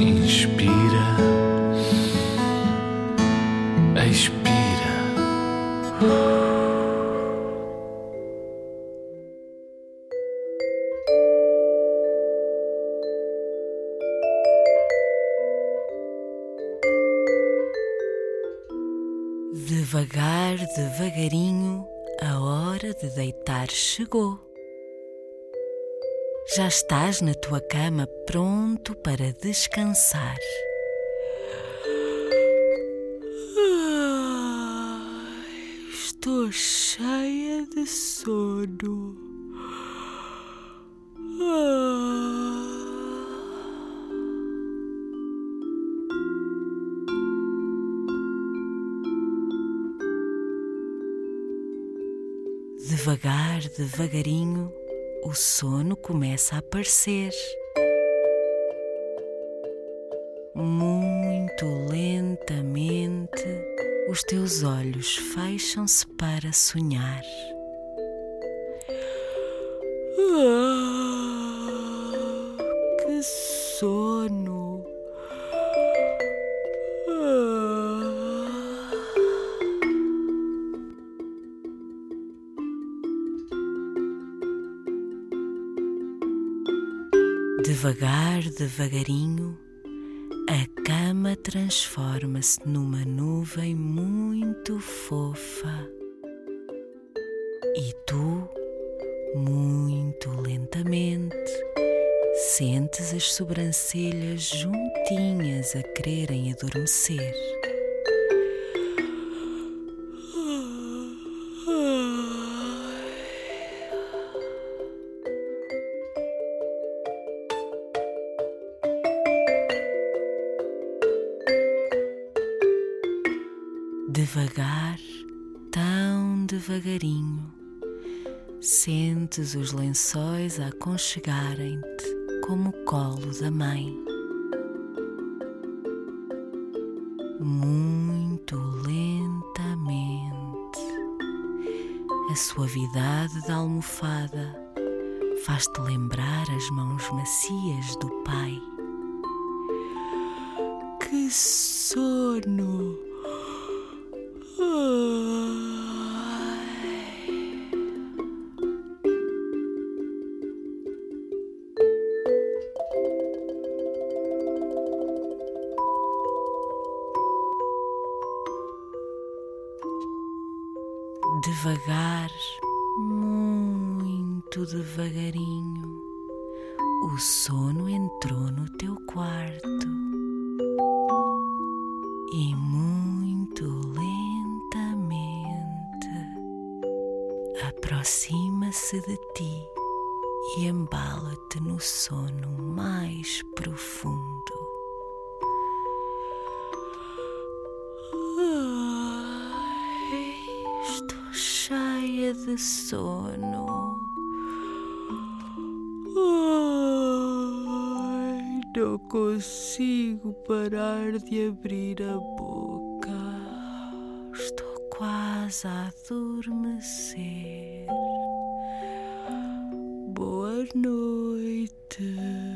Inspira, expira. Devagar, devagarinho, a hora de deitar chegou. Já estás na tua cama pronto para descansar. Estou cheia de sono. Ah. Devagar, devagarinho, o sono começa a aparecer. Muito lentamente, os teus olhos fecham-se para sonhar. Ah, que sono! Devagar, devagarinho, a cama transforma-se numa nuvem muito fofa. E tu, muito lentamente, sentes as sobrancelhas juntinhas a quererem adormecer. Devagar, tão devagarinho, sentes os lençóis a aconchegarem-te como o colo da mãe. Muito lentamente, a suavidade da almofada faz-te lembrar as mãos macias do pai. Que sono! Devagar, muito devagarinho, o sono entrou no teu quarto e muito lentamente aproxima-se de ti e embala-te no sono mais profundo. De sono. Ai, não consigo parar de abrir a boca. Estou quase a adormecer. Boa noite.